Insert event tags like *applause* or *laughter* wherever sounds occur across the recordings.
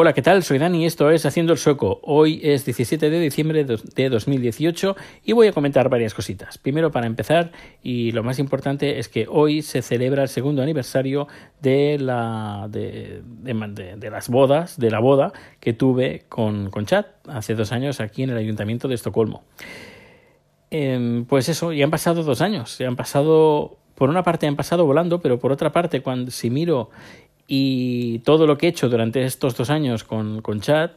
Hola, ¿qué tal? Soy Dani y esto es Haciendo el Sueco. Hoy es 17 de diciembre de 2018 y voy a comentar varias cositas. Primero, para empezar, y lo más importante es que hoy se celebra el segundo aniversario de, la, de, de, las bodas, de la boda que tuve con, con Chad hace dos años aquí en el Ayuntamiento de Estocolmo. Em, pues eso, ya han pasado dos años, han pasado por una parte han pasado volando, pero por otra parte, cuando si miro y todo lo que he hecho durante estos dos años con, con Chat,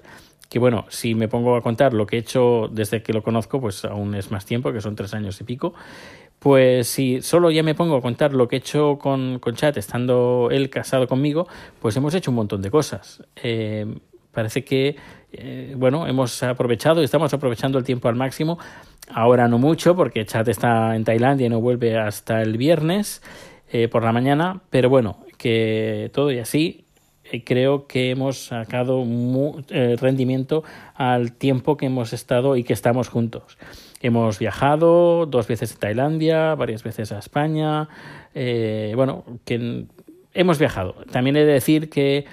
que bueno, si me pongo a contar lo que he hecho desde que lo conozco, pues aún es más tiempo, que son tres años y pico, pues si solo ya me pongo a contar lo que he hecho con, con Chat, estando él casado conmigo, pues hemos hecho un montón de cosas. Eh, parece que, eh, bueno, hemos aprovechado y estamos aprovechando el tiempo al máximo. Ahora no mucho, porque Chat está en Tailandia y no vuelve hasta el viernes eh, por la mañana, pero bueno, que todo y así eh, creo que hemos sacado eh, rendimiento al tiempo que hemos estado y que estamos juntos. Hemos viajado dos veces a Tailandia, varias veces a España, eh, bueno, que hemos viajado. También he de decir que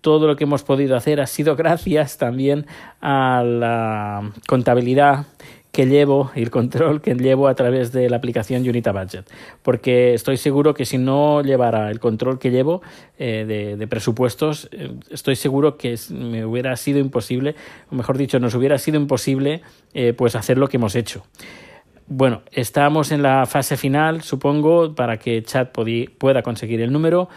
todo lo que hemos podido hacer ha sido *laughs* gracias también a la contabilidad que llevo el control que llevo a través de la aplicación Unita Budget. Porque estoy seguro que si no llevara el control que llevo eh, de, presupuestos, eh, estoy seguro que me hubiera sido imposible, o mejor dicho, nos hubiera sido imposible eh, pues hacer lo que hemos hecho. Bueno, estamos en la fase final, supongo, para que Chat pueda conseguir el número.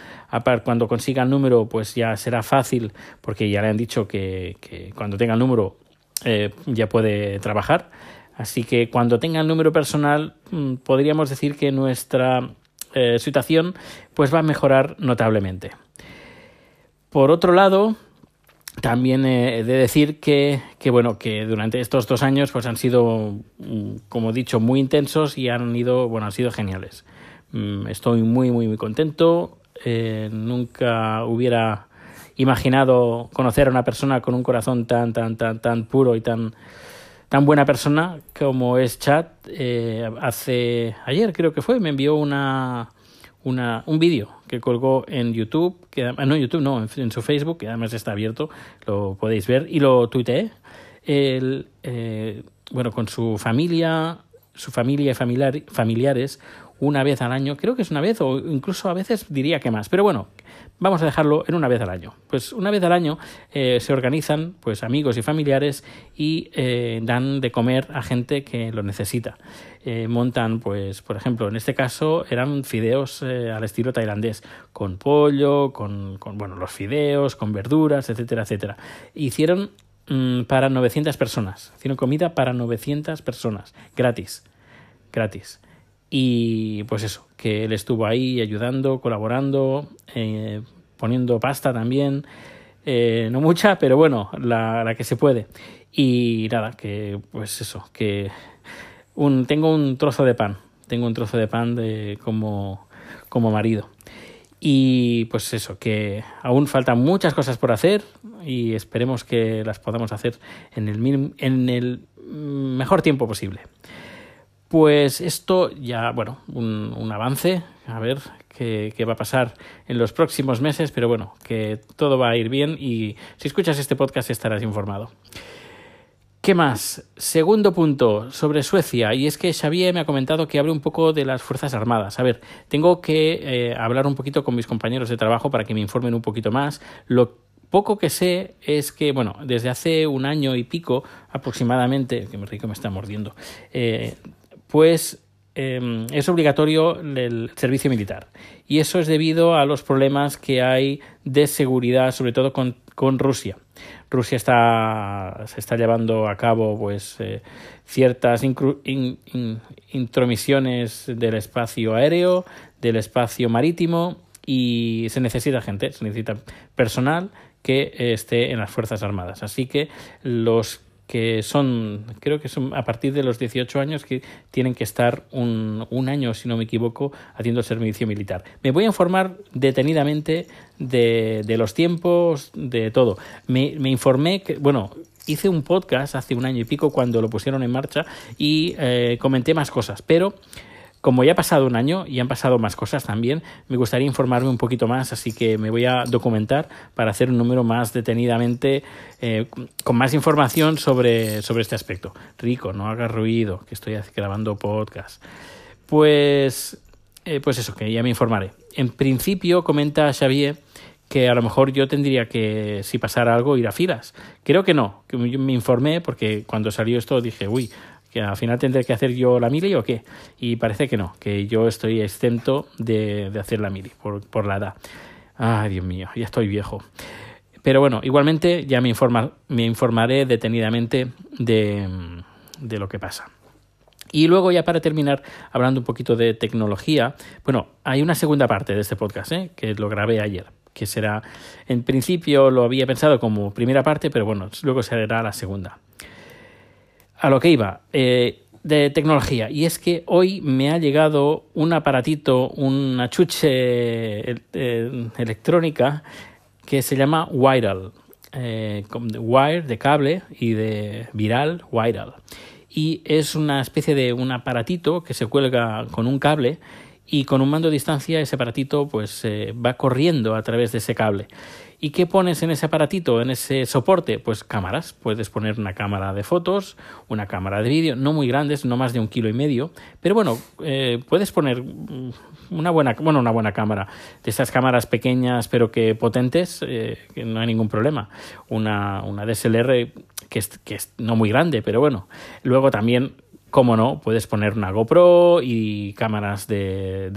Cuando consiga el número, pues ya será fácil, porque ya le han dicho que cuando tenga el número ya puede trabajar. Así que cuando tenga el número personal, mm, podríamos decir que nuestra eh, situación pues va a mejorar notablemente. Por otro lado, también he de decir que, bueno, que durante estos dos años pues han sido, mm, como he dicho, muy intensos y han ido, bueno, han sido geniales. Mm, estoy muy, muy, muy contento. Eh, nunca hubiera imaginado conocer a una persona con un corazón tan, tan, tan, tan puro y tan tan buena persona como es Chat, eh, hace ayer creo que fue, me envió una, una un vídeo que colgó en YouTube, que ah, no en YouTube, no, en, su Facebook, que además está abierto, lo podéis ver, y lo tuiteé. El, eh, bueno, con su familia, su familia y familiar, familiares, una vez al año, creo que es una vez, o incluso a veces diría que más, pero bueno, vamos a dejarlo en una vez al año. Pues una vez al año eh, se organizan pues amigos y familiares y eh, dan de comer a gente que lo necesita. Eh, montan, pues, por ejemplo, en este caso eran fideos al estilo tailandés, con pollo, con, con, bueno, los fideos, con verduras, etcétera, etcétera. Hicieron mm, para 900 personas, hicieron comida para 900 personas, gratis, gratis. Y pues eso, que él estuvo ahí ayudando, colaborando, eh, poniendo pasta también. Eh, no mucha, pero bueno, la, que se puede. Y nada, que pues eso, que un, tengo un trozo de pan, tengo un trozo de pan de, como, como marido. Y pues eso, que aún faltan muchas cosas por hacer y esperemos que las podamos hacer en el, en el mejor tiempo posible. Pues esto ya, bueno, un, avance, a ver qué, va a pasar en los próximos meses, pero bueno, que todo va a ir bien y si escuchas este podcast estarás informado. ¿Qué más? Segundo punto sobre Suecia, y es que Xavier me ha comentado que hable un poco de las Fuerzas Armadas. A ver, tengo que eh, hablar un poquito con mis compañeros de trabajo para que me informen un poquito más. Lo poco que sé es que, bueno, desde hace un año y pico aproximadamente, que me rico me está mordiendo, eh, pues em, es obligatorio el servicio militar. Y eso es debido a los problemas que hay de seguridad, sobre todo con, Rusia. Rusia está, se está llevando a cabo pues, eh, ciertas intromisiones del espacio aéreo, del espacio marítimo y se necesita gente, se necesita personal que esté en las Fuerzas Armadas. Así que los que son, creo que son a partir de los 18 años que tienen que estar un, un año, si no me equivoco, haciendo servicio militar. Me voy a informar detenidamente de, de los tiempos, de todo. Me, me informé que, bueno, hice un podcast hace un año y pico cuando lo pusieron en marcha y eh, comenté más cosas, pero como ya ha pasado un año y han pasado más cosas también, me gustaría informarme un poquito más, así que me voy a documentar para hacer un número más detenidamente, eh, con más información sobre, sobre este aspecto. Rico, no hagas ruido, que estoy grabando podcast. Pues, eh, pues eso, que ya me informaré. En principio, comenta Xavier que a lo mejor yo tendría que, si pasara algo, ir a filas. Creo que no, que me informé porque cuando salió esto dije, uy, que al final tendré que hacer yo la mili o qué. Y parece que no, que yo estoy exento de, hacer la mili por, por, la edad. Ay, Dios mío, ya estoy viejo. Pero bueno, igualmente ya me, informa, me informaré detenidamente de, de lo que pasa. Y luego ya para terminar, hablando un poquito de tecnología, bueno, hay una segunda parte de este podcast, ¿eh? que lo grabé ayer que será, en principio lo había pensado como primera parte, pero bueno, luego será la segunda. A lo que iba, eh, de tecnología, y es que hoy me ha llegado un aparatito, una chuche eh, electrónica que se llama Viral, eh, wire de cable y de viral, Viral. Y es una especie de un aparatito que se cuelga con un cable y con un mando a distancia ese aparatito pues eh, va corriendo a través de ese cable. ¿Y qué pones en ese aparatito, en ese soporte? Pues cámaras. Puedes poner una cámara de fotos, una cámara de vídeo, no muy grandes, no más de un kilo y medio, pero bueno, eh, puedes poner mm, una buena, bueno, una buena cámara. De esas cámaras pequeñas pero que potentes, eh, que no hay ningún problema. Una, una DSLR que es, que es no muy grande, pero bueno. Luego también como no, puedes poner una GoPro y cámaras de,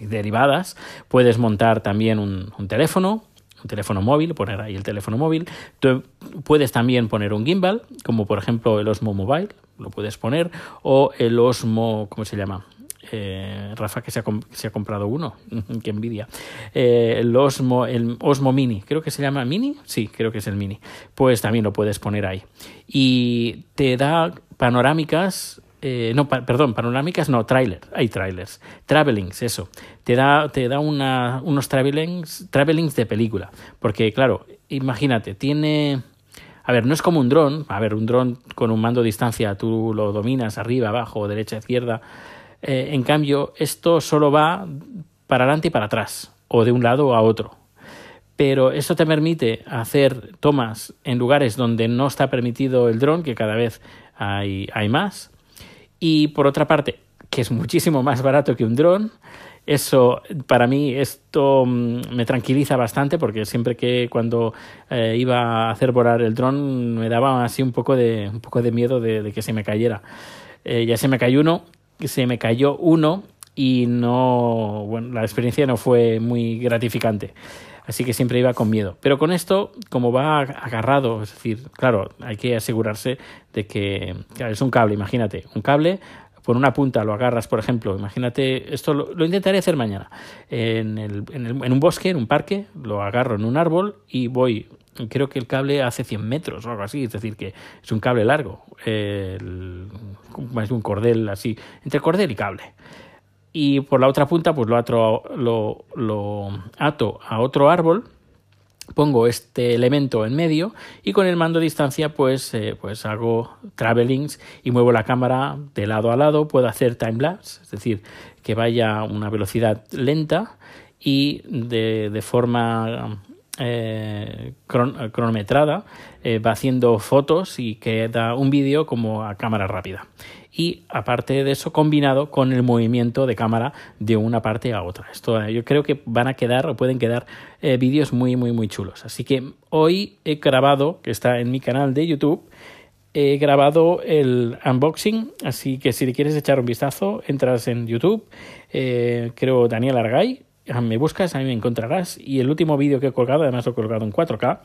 derivadas. Puedes montar también un, teléfono, un teléfono móvil, poner ahí el teléfono móvil. Tú puedes también poner un gimbal, como por ejemplo el Osmo Mobile, lo puedes poner, o el Osmo, ¿cómo se llama? Eh, Rafa que se ha, comprado uno, *laughs* que envidia. Eh, el, Osmo, el Osmo Mini, creo que se llama Mini, sí, creo que es el Mini. Pues también lo puedes poner ahí. Y te da panorámicas, eh, no, perdón, panorámicas no, trailers, hay trailers, travelings, eso, te da, te da una, unos travelings, travelings de película, porque claro, imagínate, tiene, a ver, no es como un dron, a ver, un dron con un mando a distancia tú lo dominas arriba, abajo, derecha, izquierda, eh, en cambio, esto solo va para adelante y para atrás, o de un lado a otro, pero esto te permite hacer tomas en lugares donde no está permitido el dron, que cada vez hay, hay más. Y por otra parte, que es muchísimo más barato que un dron, eso para mí esto mm, me tranquiliza bastante porque siempre que cuando eh, iba a hacer volar el dron me daba así un poco de, un poco de miedo de, que se me cayera. Eh, ya se me cayó uno, se me cayó uno y no, bueno, la experiencia no fue muy gratificante así que siempre iba con miedo. Pero con esto, como va agarrado, es decir, claro, hay que asegurarse de que es un cable, imagínate, un cable por una punta lo agarras, por ejemplo, imagínate, esto lo, intentaré hacer mañana, en, el, en, el, en, un bosque, en un parque, lo agarro en un árbol y voy, creo que el cable hace 100 metros o algo así, es decir, que es un cable largo, el, es un cordel así, entre cordel y cable y por la otra punta pues lo, ato, lo, lo ato a otro árbol pongo este elemento en medio y con el mando a distancia pues, eh, pues hago travelings y muevo la cámara de lado a lado, puedo hacer time-lapse, es decir, que vaya a una velocidad lenta y de, de forma eh, cronometrada eh, va haciendo fotos y queda un vídeo como a cámara rápida y aparte de eso combinado con el movimiento de cámara de una parte a otra. Esto eh, yo creo que van a quedar o pueden quedar eh, vídeos muy muy muy chulos. Así que hoy he grabado, que está en mi canal de YouTube, he grabado el unboxing, así que si le quieres echar un vistazo, entras en YouTube, eh, creo Daniel Argay, me buscas, a mí me encontrarás. Y el último vídeo que he colgado, además lo he colgado en 4K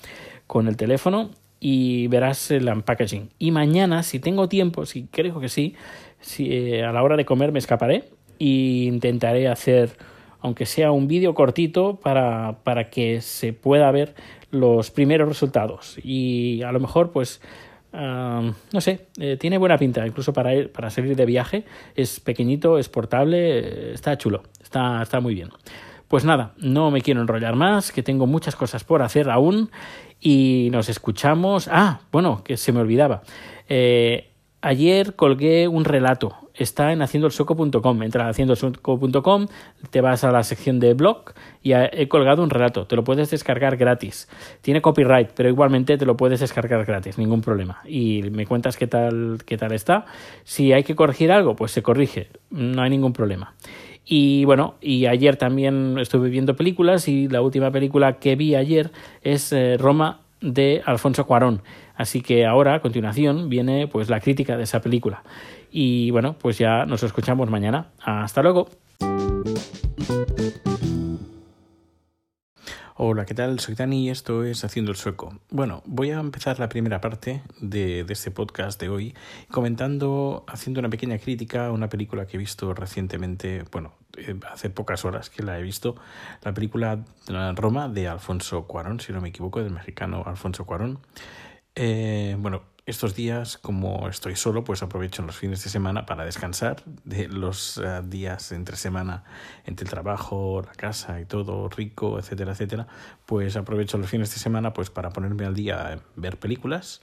con el teléfono, y verás el unpackaging. Y mañana, si tengo tiempo, si creo que sí, si, eh, a la hora de comer me escaparé e intentaré hacer, aunque sea un vídeo cortito, para, para que se pueda ver los primeros resultados. Y a lo mejor, pues, no sé, eh, tiene buena pinta, incluso para, ir, para salir de viaje. Es pequeñito, es portable, eh, está chulo, está, está muy bien. Pues nada, no me quiero enrollar más, que tengo muchas cosas por hacer aún y nos escuchamos. Ah, bueno, que se me olvidaba. Eh, ayer colgué un relato está en haciendoelsueco.com. Entra a haciendoelsueco.com, te vas a la sección de blog y he colgado un relato. Te lo puedes descargar gratis. Tiene copyright, pero igualmente te lo puedes descargar gratis, ningún problema. Y me cuentas qué tal, qué tal está. Si hay que corregir algo, pues se corrige, no hay ningún problema. Y bueno, y ayer también estuve viendo películas y la última película que vi ayer es eh, Roma de Alfonso Cuarón. Así que ahora, a continuación, viene pues la crítica de esa película. Y bueno, pues ya nos escuchamos mañana. Hasta luego. Hola, ¿qué tal? Soy Dani y esto es Haciendo el Sueco. Bueno, voy a empezar la primera parte de, este podcast de hoy comentando, haciendo una pequeña crítica a una película que he visto recientemente, bueno, eh, hace pocas horas que la he visto, la película Roma de Alfonso Cuarón, si no me equivoco, del mexicano Alfonso Cuarón. Eh, bueno, estos días, como estoy solo, pues aprovecho los fines de semana para descansar de los uh, días entre semana, entre el trabajo, la casa y todo, rico, etcétera, etcétera. Pues aprovecho los fines de semana pues para ponerme al día, ver películas,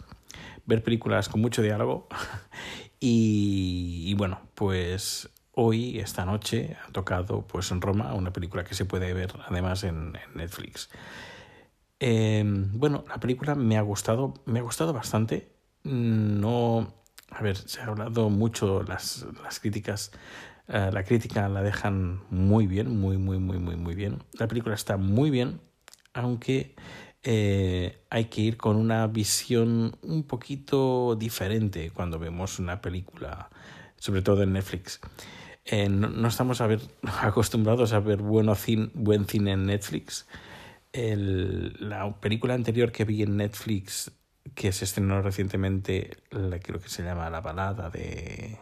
ver películas con mucho diálogo *laughs* y, bueno, pues hoy, esta noche, ha tocado pues en Roma una película que se puede ver además en, Netflix. Eh, bueno, la película me ha gustado, me ha gustado bastante. No, a ver, se ha hablado mucho las, las críticas. Uh, la crítica la dejan muy bien, muy, muy, muy, muy, muy bien. La película está muy bien, aunque eh, hay que ir con una visión un poquito diferente cuando vemos una película, sobre todo en Netflix. Eh, no, estamos a ver, *laughs* acostumbrados a ver bueno buen cine en Netflix el, la película anterior que vi en Netflix, que se estrenó recientemente, creo que se llama La balada de...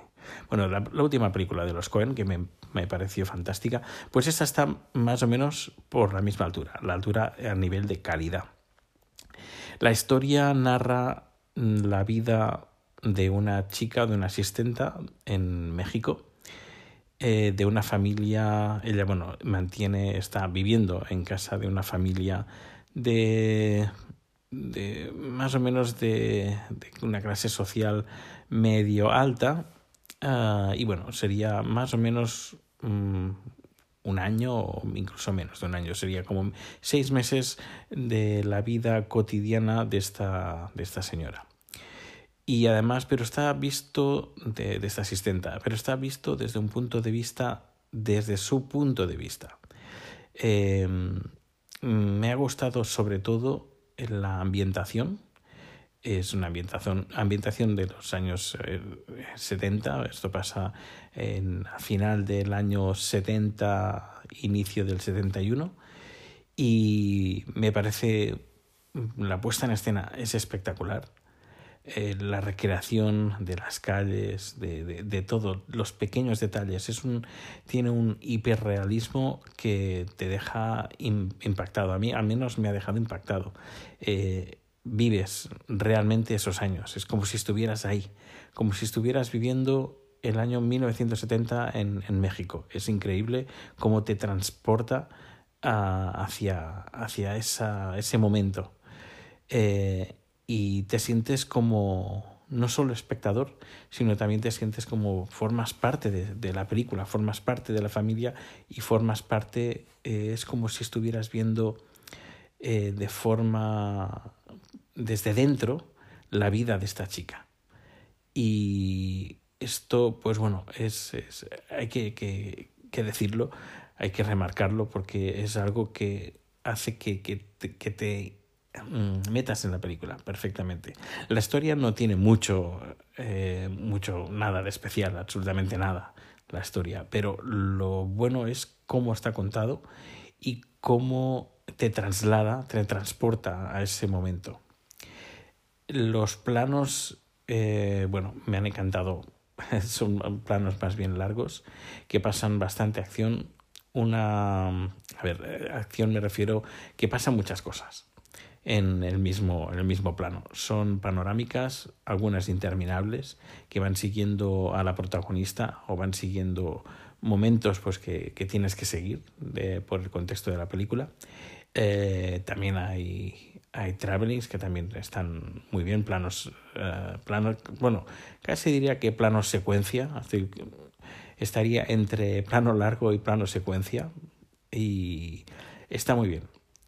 Bueno, la, la última película de los Cohen, que me, me, pareció fantástica, pues esta está más o menos por la misma altura, la altura a nivel de calidad. La historia narra la vida de una chica, de una asistenta en México, eh, de una familia, ella, bueno, mantiene, está viviendo en casa de una familia de, de más o menos de, de una clase social medio alta, uh, y bueno, sería más o menos um, un año o incluso menos de un año, sería como seis meses de la vida cotidiana de esta, de esta señora. Y además, pero está visto de, de, esta asistenta, pero está visto desde un punto de vista, desde su punto de vista. Eh, me ha gustado sobre todo la ambientación. Es una ambientación, ambientación de los años eh, 70. Esto pasa en, a final del año 70, inicio del 71. Y me parece la puesta en escena es espectacular eh, la recreación de las calles, de, de, de los pequeños detalles. Es un, tiene un hiperrealismo que te deja impactado. A mí al menos me ha dejado impactado. Eh, vives realmente esos años. Es como si estuvieras ahí, como si estuvieras viviendo el año 1970 en, en México. Es increíble cómo te transporta uh, hacia, hacia esa, ese momento. Eh, y te sientes como no solo espectador, sino también te sientes como formas parte de, de la película, formas parte de la familia y formas parte, eh, es como si estuvieras viendo eh, de forma, desde dentro, la vida de esta chica. Y esto, pues bueno, es, es hay que, que, que, decirlo, hay que remarcarlo porque es algo que hace que, que te, metas en la película perfectamente. La historia no tiene mucho, eh, mucho, nada de especial, absolutamente nada, la historia, pero lo bueno es cómo está contado y cómo te traslada, te transporta a ese momento. Los planos, eh, bueno, me han encantado. *laughs* Son planos más bien largos que pasan bastante acción. Una, a ver, eh, acción me refiero que pasan muchas cosas en el mismo, en el mismo plano. Son panorámicas, algunas interminables, que van siguiendo a la protagonista o van siguiendo momentos pues, que, que tienes que seguir de, por el contexto de la película. Eh, también hay, hay travelings que también están muy bien, planos, planos bueno, casi diría que planos secuencia, estaría entre plano largo y plano secuencia y está muy bien,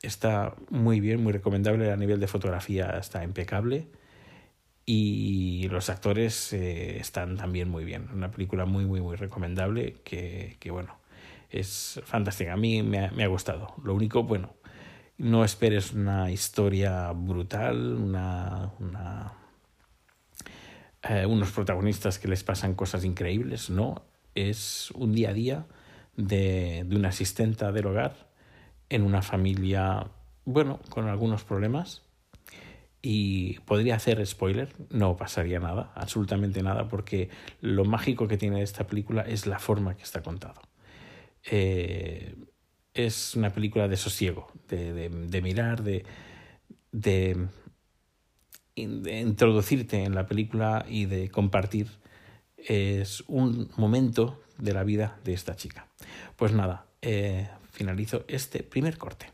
está muy bien, muy recomendable, a nivel de fotografía está impecable. Y los actores eh, están también muy bien, una película muy, muy, muy recomendable que, que bueno, es fantástica, a mí me ha, me ha gustado, lo único, bueno, no esperes una historia brutal, una, una eh, unos protagonistas que les pasan cosas increíbles, no. Es un día a día de, de una asistenta del hogar en una familia, bueno, con algunos problemas. Y podría hacer spoiler, no pasaría nada, absolutamente nada, porque lo mágico que tiene esta película es la forma que está contado. Eh, es una película de sosiego, de, de, de mirar, de, de, introducirte en la película y de compartir. Es un momento de la vida de esta chica. Pues nada, eh, finalizo este primer corte.